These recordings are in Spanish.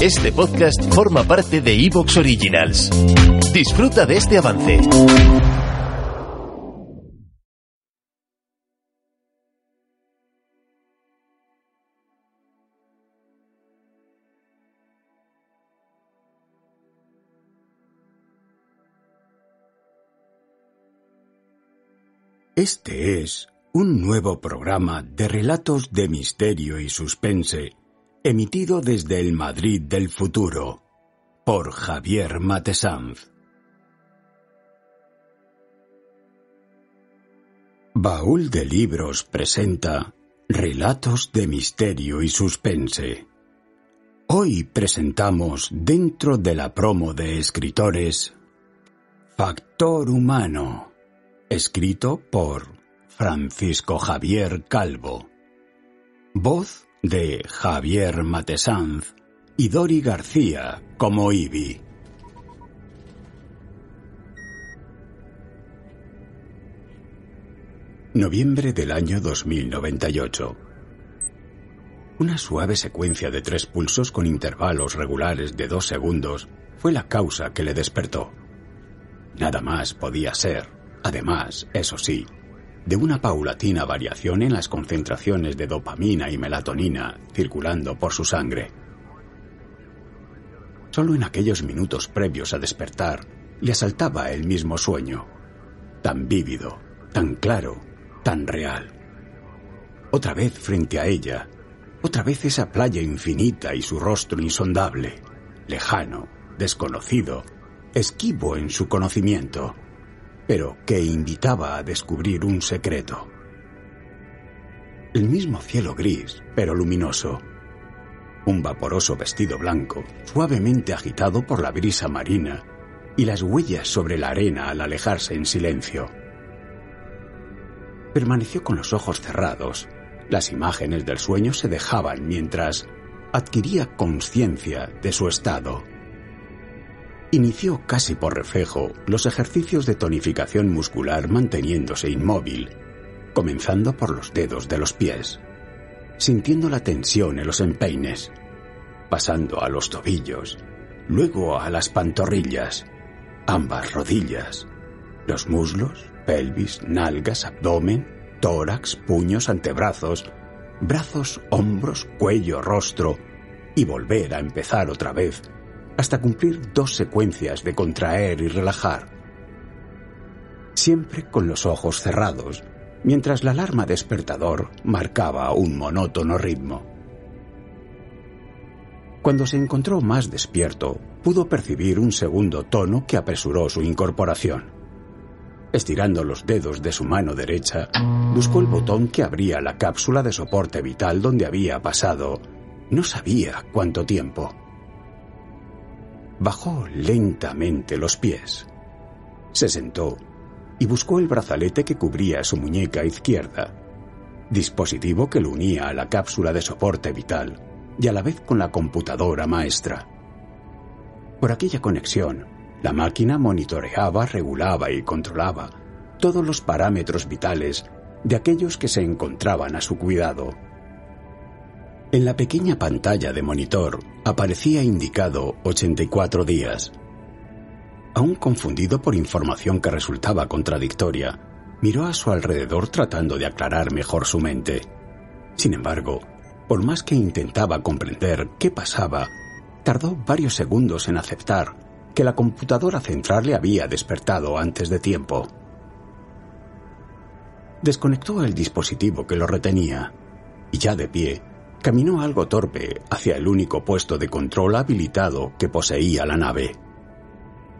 Este podcast forma parte de Evox Originals. Disfruta de este avance. Este es un nuevo programa de relatos de misterio y suspense, emitido desde el Madrid del futuro, por Javier Matesanz. Baúl de Libros presenta Relatos de Misterio y Suspense. Hoy presentamos dentro de la promo de escritores Factor Humano, escrito por Francisco Javier Calvo. Voz de Javier Matesanz y Dori García como Ibi. Noviembre del año 2098. Una suave secuencia de tres pulsos con intervalos regulares de dos segundos fue la causa que le despertó. Nada más podía ser, además, eso sí, de una paulatina variación en las concentraciones de dopamina y melatonina circulando por su sangre. Solo en aquellos minutos previos a despertar le asaltaba el mismo sueño, tan vívido, tan claro, tan real. Otra vez frente a ella, otra vez esa playa infinita y su rostro insondable, lejano, desconocido, esquivo en su conocimiento, pero que invitaba a descubrir un secreto. El mismo cielo gris, pero luminoso. Un vaporoso vestido blanco, suavemente agitado por la brisa marina, y las huellas sobre la arena al alejarse en silencio. Permaneció con los ojos cerrados. Las imágenes del sueño se dejaban mientras adquiría conciencia de su estado. Inició casi por reflejo los ejercicios de tonificación muscular manteniéndose inmóvil, comenzando por los dedos de los pies, sintiendo la tensión en los empeines, pasando a los tobillos, luego a las pantorrillas, ambas rodillas, los muslos, pelvis, nalgas, abdomen, tórax, puños, antebrazos, brazos, hombros, cuello, rostro, y volver a empezar otra vez hasta cumplir dos secuencias de contraer y relajar. Siempre con los ojos cerrados, mientras la alarma despertador marcaba un monótono ritmo. Cuando se encontró más despierto, pudo percibir un segundo tono que apresuró su incorporación. Estirando los dedos de su mano derecha, buscó el botón que abría la cápsula de soporte vital donde había pasado no sabía cuánto tiempo. Bajó lentamente los pies. Se sentó y buscó el brazalete que cubría su muñeca izquierda, dispositivo que lo unía a la cápsula de soporte vital y a la vez con la computadora maestra. Por aquella conexión, la máquina monitoreaba, regulaba y controlaba todos los parámetros vitales de aquellos que se encontraban a su cuidado. En la pequeña pantalla de monitor aparecía indicado 84 días. Aún confundido por información que resultaba contradictoria, miró a su alrededor tratando de aclarar mejor su mente. Sin embargo, por más que intentaba comprender qué pasaba, tardó varios segundos en aceptar que la computadora central le había despertado antes de tiempo. Desconectó el dispositivo que lo retenía y ya de pie caminó algo torpe hacia el único puesto de control habilitado que poseía la nave.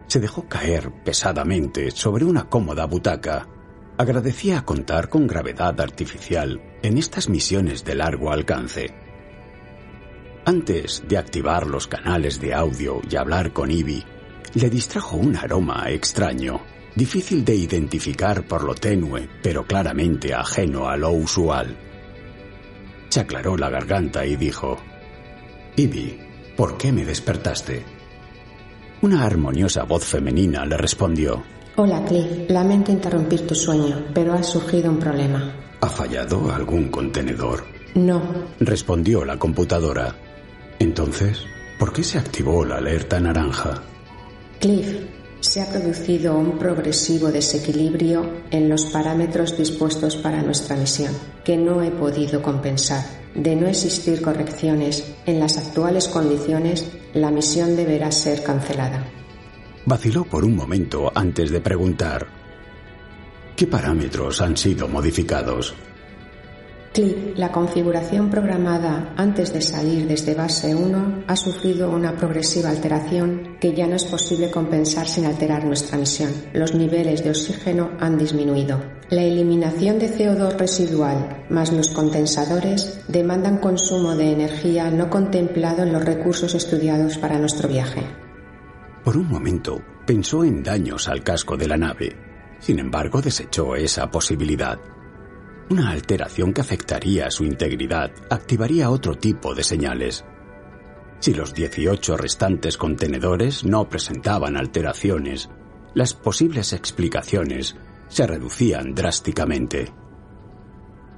Se dejó caer pesadamente sobre una cómoda butaca. Agradecía contar con gravedad artificial en estas misiones de largo alcance. Antes de activar los canales de audio y hablar con Ivy, le distrajo un aroma extraño, difícil de identificar por lo tenue, pero claramente ajeno a lo usual. Se aclaró la garganta y dijo, Ivy, ¿por qué me despertaste? Una armoniosa voz femenina le respondió, Hola Cliff, lamento interrumpir tu sueño, pero ha surgido un problema. ¿Ha fallado algún contenedor? No, Respondió la computadora. Entonces, ¿por qué se activó la alerta naranja? Cliff, se ha producido un progresivo desequilibrio en los parámetros dispuestos para nuestra misión, que no he podido compensar. De no existir correcciones, en las actuales condiciones, la misión deberá ser cancelada. Vaciló por un momento antes de preguntar. ¿Qué parámetros han sido modificados? Cliff, la configuración programada antes de salir desde base 1 ha sufrido una progresiva alteración que ya no es posible compensar sin alterar nuestra misión. Los niveles de oxígeno han disminuido. La eliminación de CO2 residual más los condensadores demandan consumo de energía no contemplado en los recursos estudiados para nuestro viaje. Por un momento pensó en daños al casco de la nave. Sin embargo, desechó esa posibilidad. Una alteración que afectaría su integridad activaría otro tipo de señales. Si los 18 restantes contenedores no presentaban alteraciones, las posibles explicaciones se reducían drásticamente.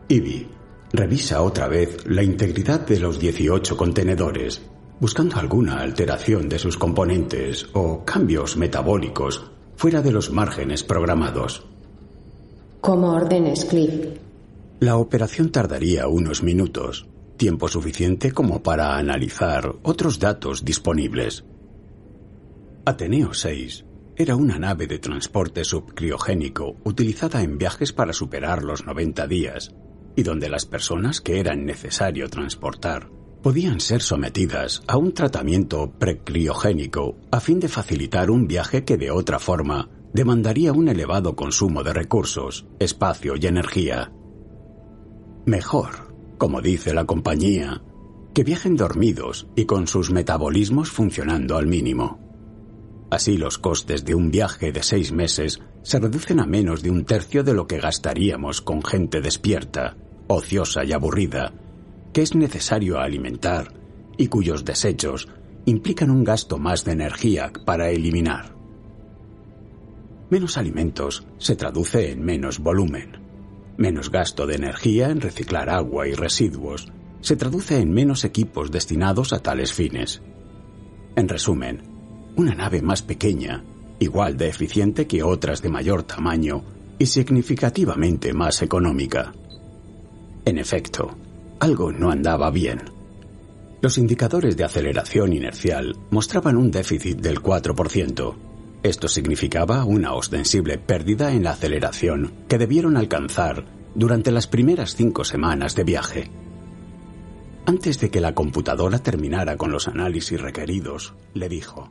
Ivy, revisa otra vez la integridad de los 18 contenedores, buscando alguna alteración de sus componentes o cambios metabólicos fuera de los márgenes programados. Como ordenes, Cliff. La operación tardaría unos minutos, tiempo suficiente como para analizar otros datos disponibles. Ateneo 6 era una nave de transporte subcriogénico utilizada en viajes para superar los 90 días y donde las personas que eran necesario transportar podían ser sometidas a un tratamiento precriogénico a fin de facilitar un viaje que de otra forma demandaría un elevado consumo de recursos, espacio y energía. Mejor, como dice la compañía, que viajen dormidos y con sus metabolismos funcionando al mínimo. Así los costes de un viaje de seis meses se reducen a menos de un tercio de lo que gastaríamos con gente despierta, ociosa y aburrida, que es necesario alimentar y cuyos desechos implican un gasto más de energía para eliminar. Menos alimentos se traduce en menos volumen. Menos gasto de energía en reciclar agua y residuos se traduce en menos equipos destinados a tales fines. En resumen, una nave más pequeña, igual de eficiente que otras de mayor tamaño y significativamente más económica. En efecto, algo no andaba bien. Los indicadores de aceleración inercial mostraban un déficit del 4%. Esto significaba una ostensible pérdida en la aceleración que debieron alcanzar durante las primeras cinco semanas de viaje. Antes de que la computadora terminara con los análisis requeridos, le dijo,